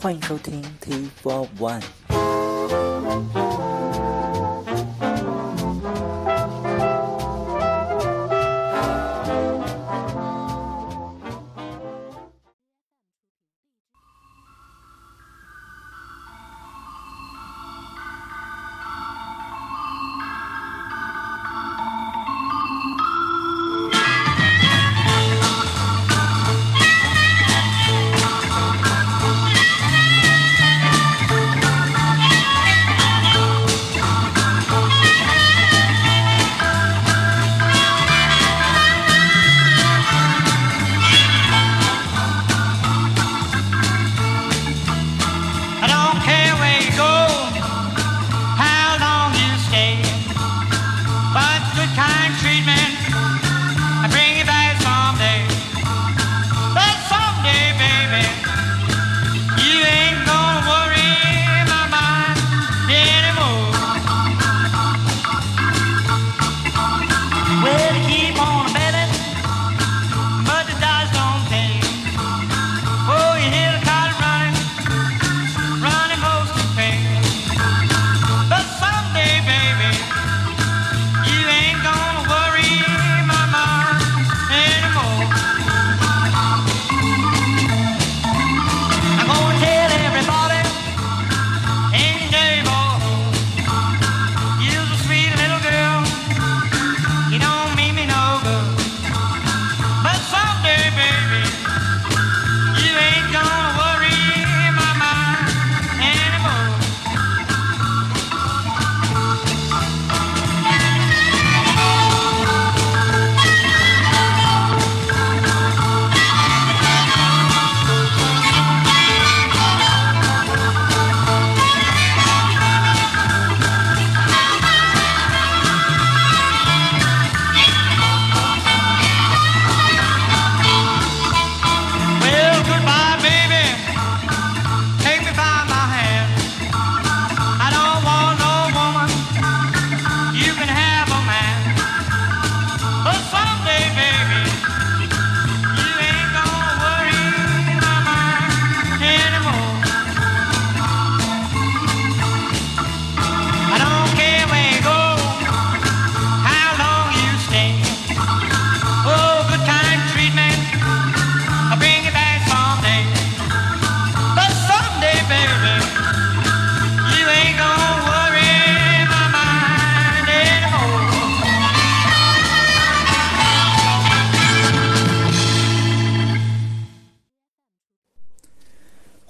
欢迎收听 T Four One。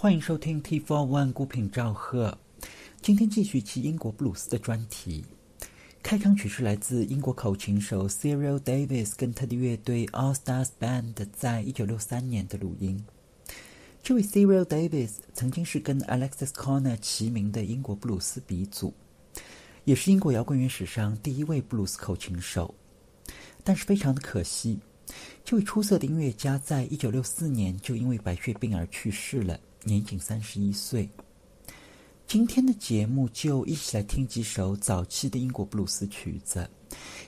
欢迎收听 T Four One 孤品赵贺，今天继续其英国布鲁斯的专题。开场曲是来自英国口琴手 Cyril Davis 跟他的乐队 All Stars Band 在一九六三年的录音。这位 Cyril Davis 曾经是跟 Alexis Corner 齐名的英国布鲁斯鼻祖，也是英国摇滚乐史上第一位布鲁斯口琴手。但是非常的可惜，这位出色的音乐家在一九六四年就因为白血病而去世了。年仅三十一岁。今天的节目就一起来听几首早期的英国布鲁斯曲子，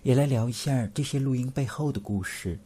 也来聊一下这些录音背后的故事。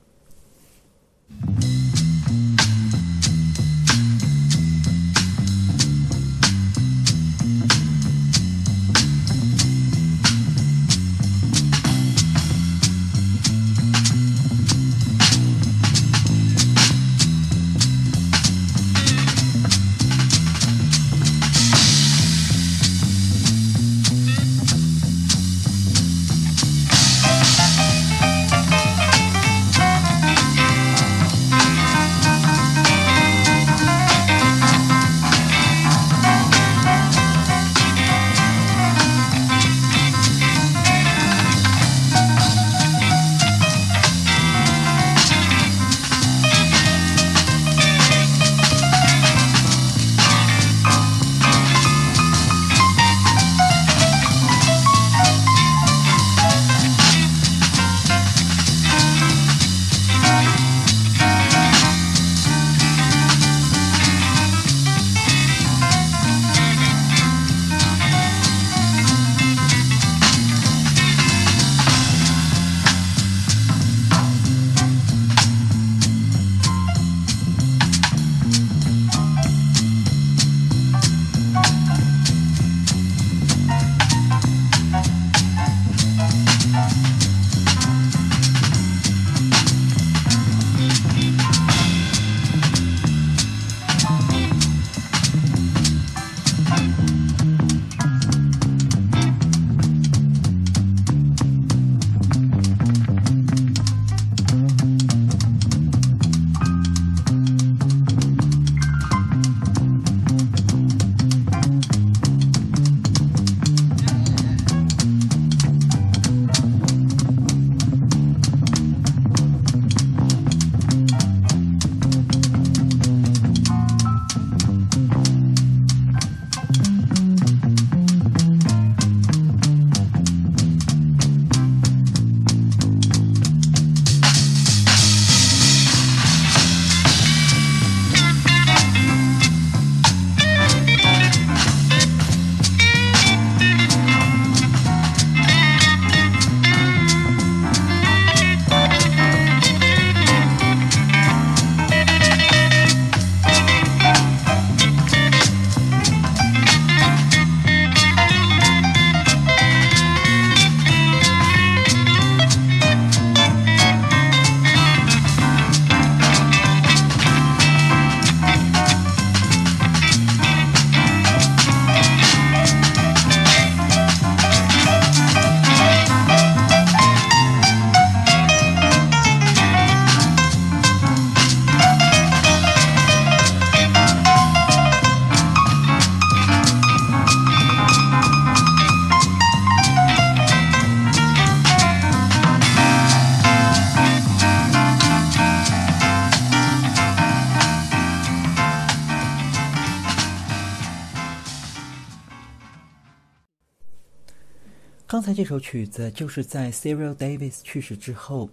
刚才这首曲子就是在 Cyril Davis 去世之后，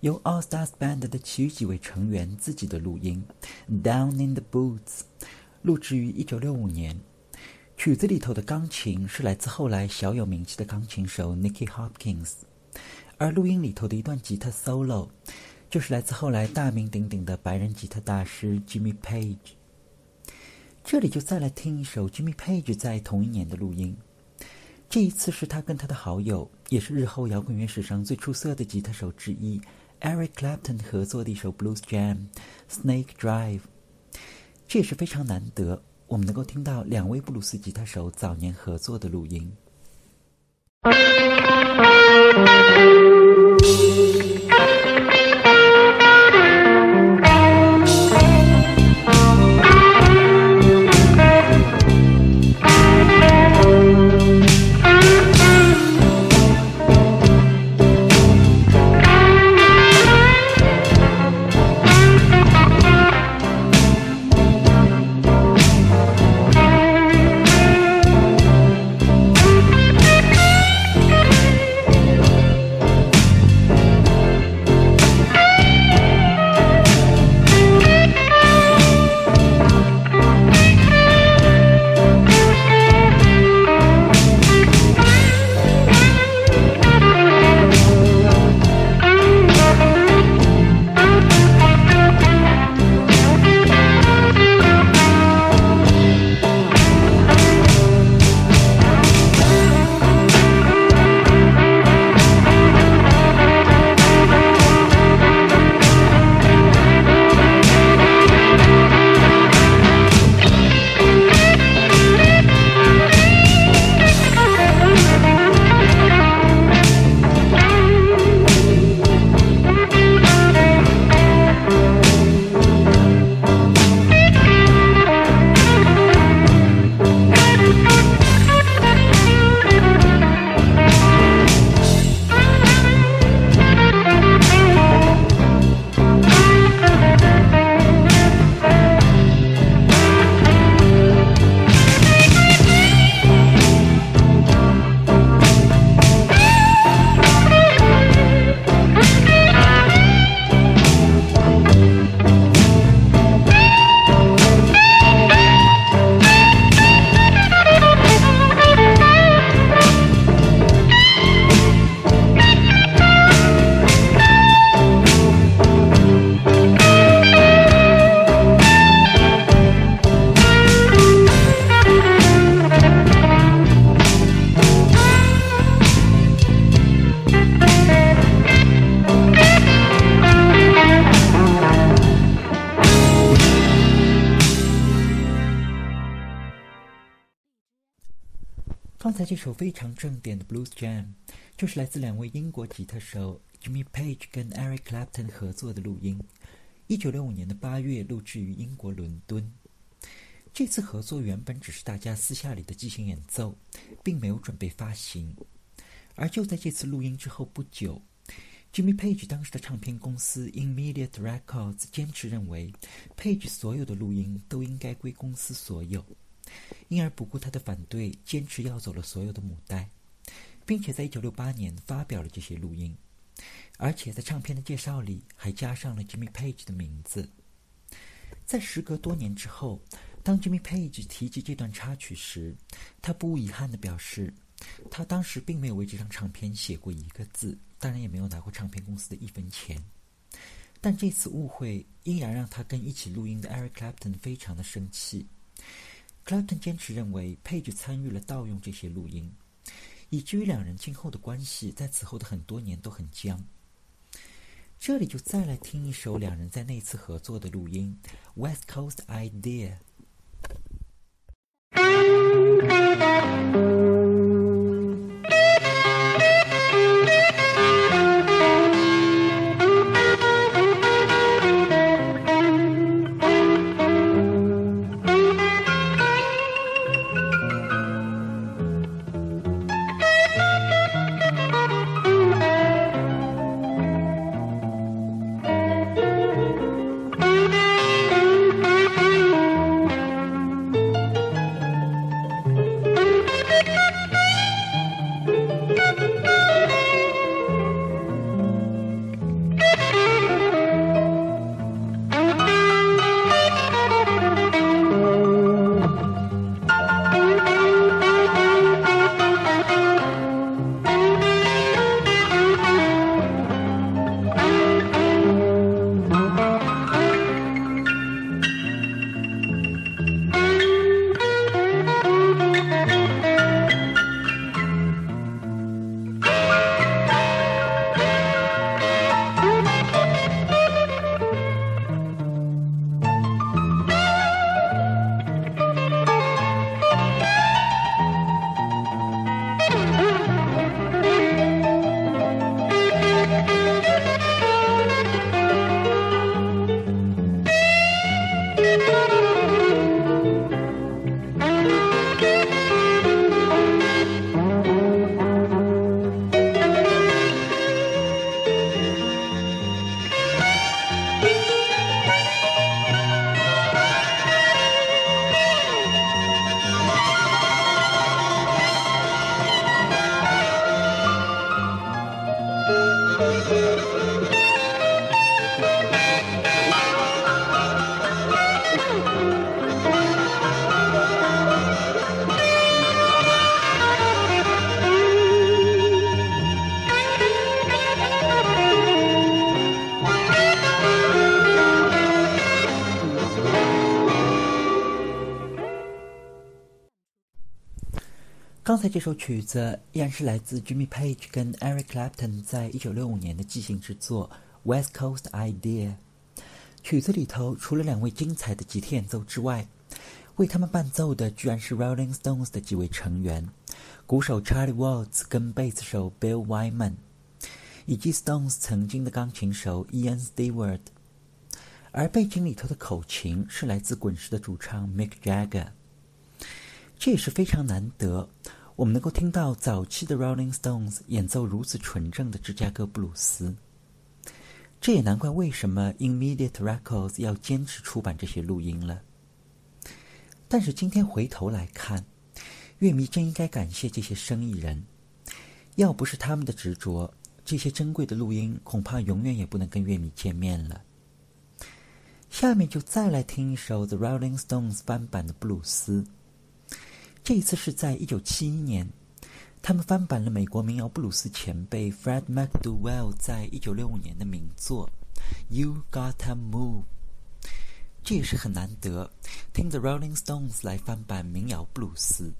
由 All Stars Band 的其余几位成员自己的录音《Down in the Boots》，录制于1965年。曲子里头的钢琴是来自后来小有名气的钢琴手 Nicky Hopkins，而录音里头的一段吉他 solo，就是来自后来大名鼎鼎的白人吉他大师 Jimmy Page。这里就再来听一首 Jimmy Page 在同一年的录音。这一次是他跟他的好友，也是日后摇滚乐史上最出色的吉他手之一 Eric Clapton 合作的一首 Blues Jam《Snake Drive》。这也是非常难得，我们能够听到两位布鲁斯吉他手早年合作的录音。这首非常正点的 Blues Jam，就是来自两位英国吉他手 Jimmy Page 跟 Eric Clapton 合作的录音。一九六五年的八月录制于英国伦敦。这次合作原本只是大家私下里的即兴演奏，并没有准备发行。而就在这次录音之后不久，Jimmy Page 当时的唱片公司 Immediate Records 坚持认为，Page 所有的录音都应该归公司所有。因而不顾他的反对，坚持要走了所有的母带，并且在一九六八年发表了这些录音，而且在唱片的介绍里还加上了 Jimmy Page 的名字。在时隔多年之后，当 Jimmy Page 提及这段插曲时，他不无遗憾地表示，他当时并没有为这张唱片写过一个字，当然也没有拿过唱片公司的一分钱。但这次误会依然让他跟一起录音的 Eric Clapton 非常的生气。Clapton 坚持认为，Page 参与了盗用这些录音，以至于两人今后的关系在此后的很多年都很僵。这里就再来听一首两人在那次合作的录音，《West Coast Idea》。这首曲子依然是来自 Jimmy Page 跟 Eric Clapton 在一九六五年的即兴之作《West Coast Idea》。曲子里头除了两位精彩的吉他演奏之外，为他们伴奏的居然是 Rolling Stones 的几位成员，鼓手 Charlie Watts 跟贝斯手 Bill Wyman，以及 Stones 曾经的钢琴手 Ian Stewart。而背景里头的口琴是来自滚石的主唱 Mick Jagger。这也是非常难得，我们能够听到早期的 Rolling Stones 演奏如此纯正的芝加哥布鲁斯。这也难怪为什么 Immediate Records 要坚持出版这些录音了。但是今天回头来看，乐迷真应该感谢这些生意人，要不是他们的执着，这些珍贵的录音恐怕永远也不能跟乐迷见面了。下面就再来听一首 The Rolling Stones 翻版的布鲁斯。这一次是在一九七一年，他们翻版了美国民谣布鲁斯前辈 Fred McDowell 在一九六五年的名作《You Gotta Move》。这也是很难得，听 The Rolling Stones 来翻版民谣布鲁斯。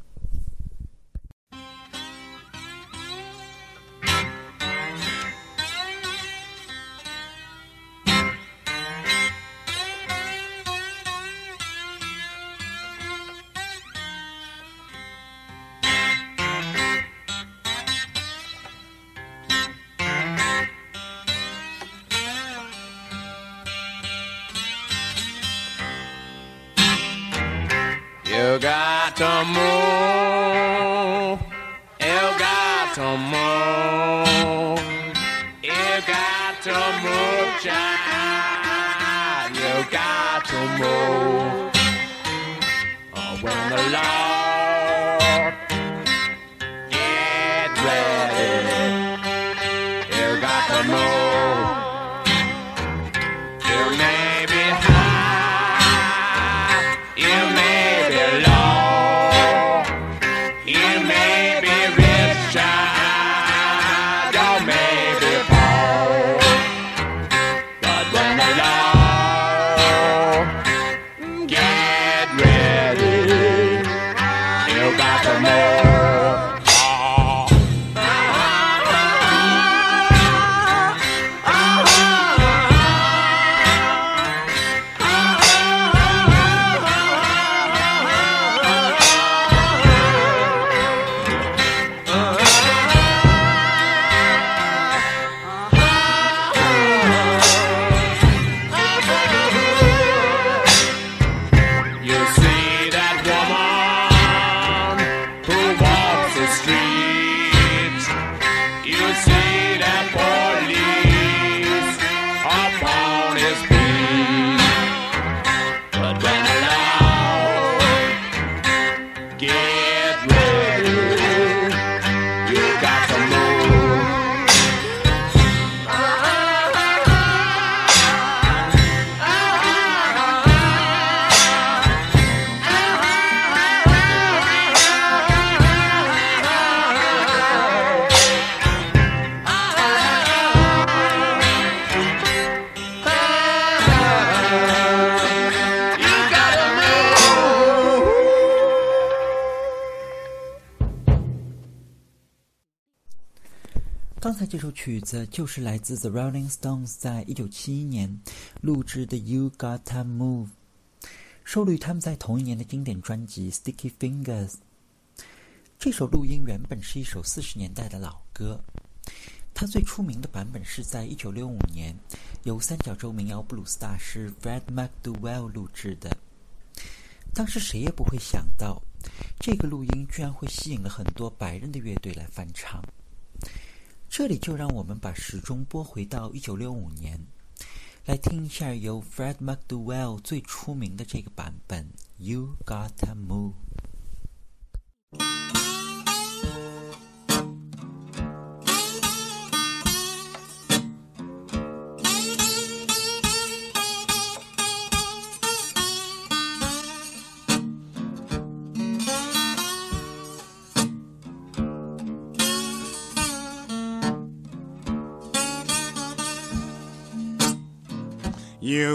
曲子就是来自 The Rolling Stones 在一九七一年录制的《You Gotta Move》，收录于他们在同一年的经典专辑《Sticky Fingers》。这首录音原本是一首四十年代的老歌，它最出名的版本是在一九六五年由三角洲民谣布鲁斯大师 Fred McDowell 录制的。当时谁也不会想到，这个录音居然会吸引了很多白人的乐队来翻唱。这里就让我们把时钟拨回到一九六五年，来听一下由 Fred McDowell 最出名的这个版本《You Gotta Move》。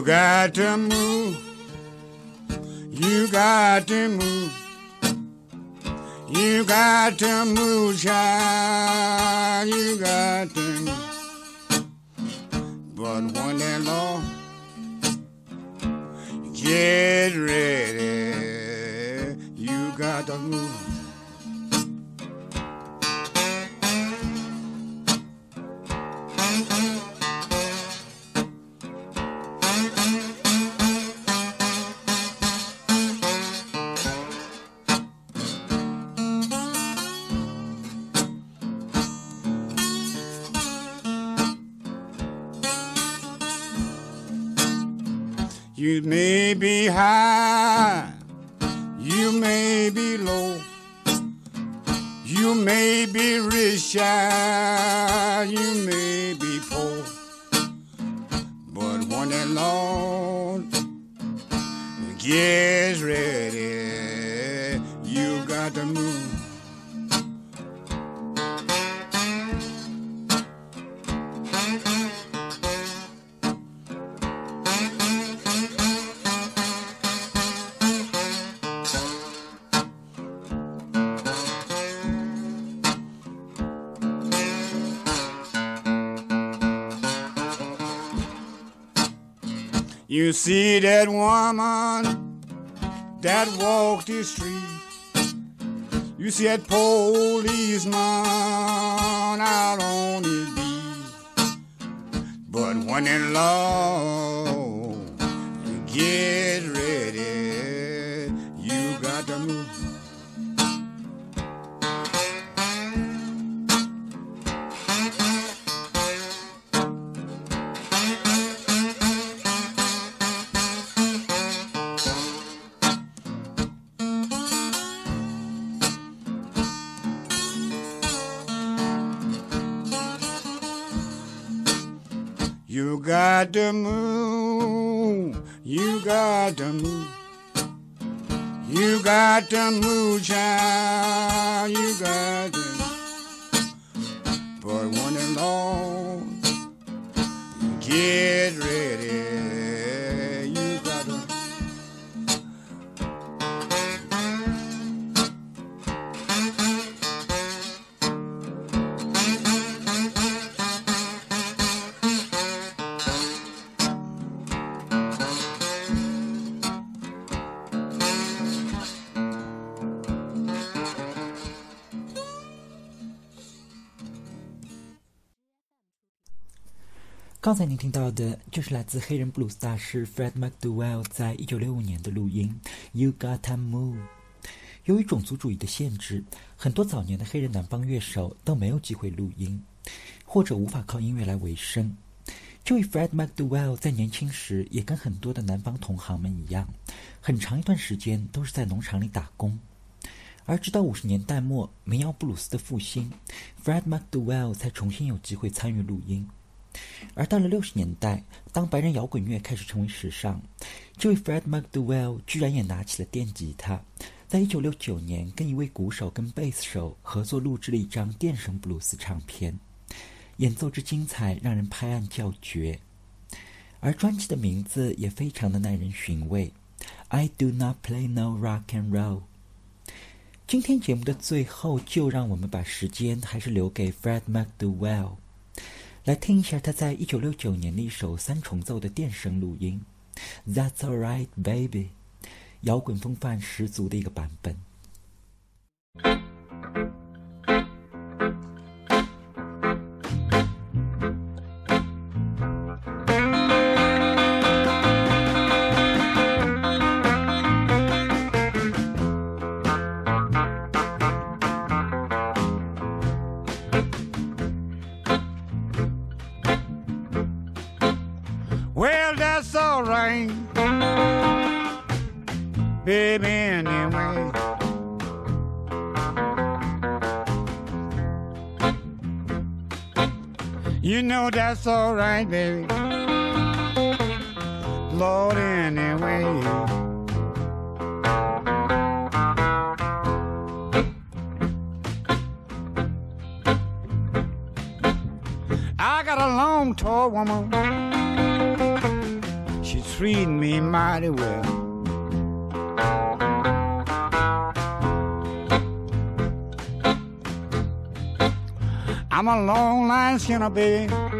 Got to move. You got to move. You got to move, child. You got to. move. But when that law get ready, you got to move. shine. You see that woman that walked the street. You see that policeman out on his beat. But when in love, you get You got to move. You got to move. You got to move, child. You got to. But when the Lord get ready, 刚才您听到的就是来自黑人布鲁斯大师 Fred McDowell 在一九六五年的录音《You Gotta Move》。由于种族主义的限制，很多早年的黑人南方乐手都没有机会录音，或者无法靠音乐来维生。就以 Fred McDowell 在年轻时也跟很多的南方同行们一样，很长一段时间都是在农场里打工。而直到五十年代末，民谣布鲁斯的复兴，Fred McDowell 才重新有机会参与录音。而到了六十年代，当白人摇滚乐开始成为时尚，这位 Fred McDowell 居然也拿起了电吉他，在一九六九年跟一位鼓手跟贝斯手合作录制了一张电声布鲁斯唱片，演奏之精彩，让人拍案叫绝。而专辑的名字也非常的耐人寻味，I do not play no rock and roll。今天节目的最后，就让我们把时间还是留给 Fred McDowell。来听一下他在一九六九年的一首三重奏的电声录音，《That's Alright, Baby》，摇滚风范十足的一个版本。Know that's all right, baby. Lord, anyway. I got a long, tall woman. She treating me mighty well. I'm a long line sinner, baby.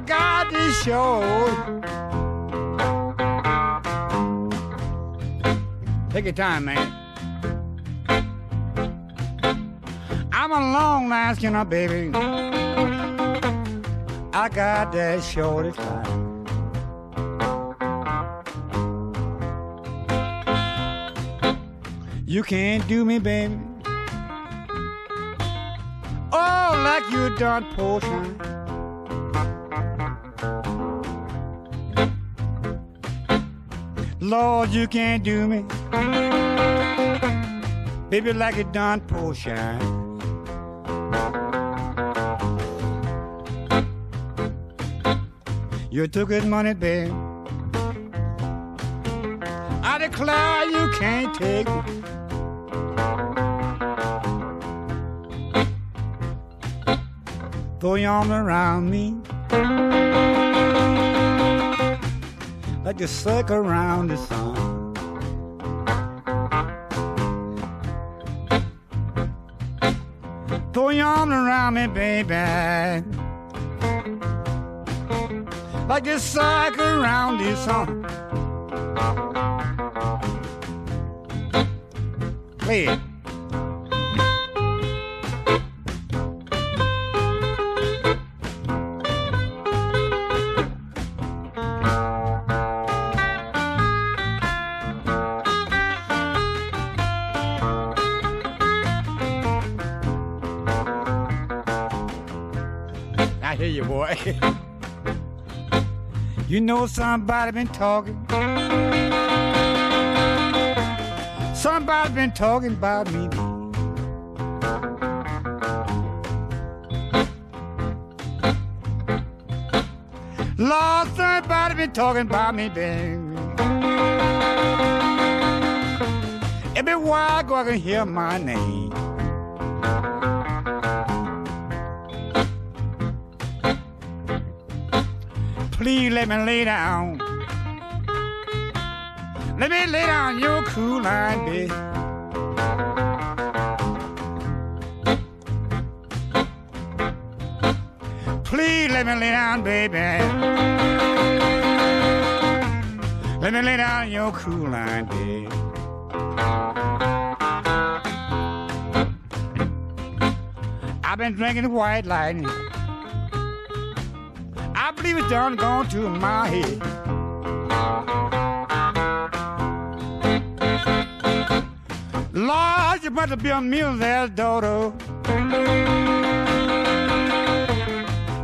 I got this show. Take your time, man. I'm a long line skinner, baby. I got that shorty time. You can't do me, baby. Oh, like you done potion. Lord, you can't do me. Baby, like it done potion. You took his money, babe. I declare you can't take it. Throw your arm around me. Like you suck around the sun. Throw your arm around me, baby like a sack around the sun. Play it. You know somebody been talking. Somebody been talking about me. Lord, somebody been talking about me, baby. Everywhere I go, I can hear my name. Please let me lay down. Let me lay down your cool line, baby. Please let me lay down, baby. Let me lay down your cool line, baby. I've been drinking white lightning. Believe it's done gone to my head. Lord, you must be a there, Dodo.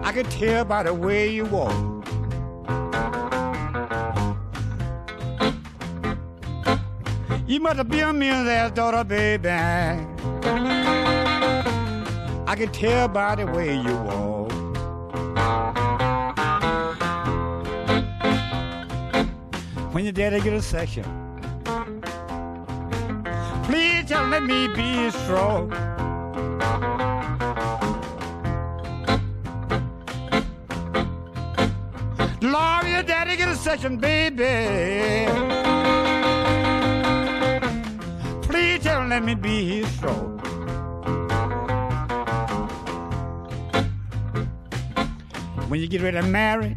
I can tell by the way you walk. You must be a there, Dodo, baby. I can tell by the way you walk. When your daddy get a section. Please just let me be strong. Lord, your daddy get a section, baby. Please just let me be strong. When you get ready to marry,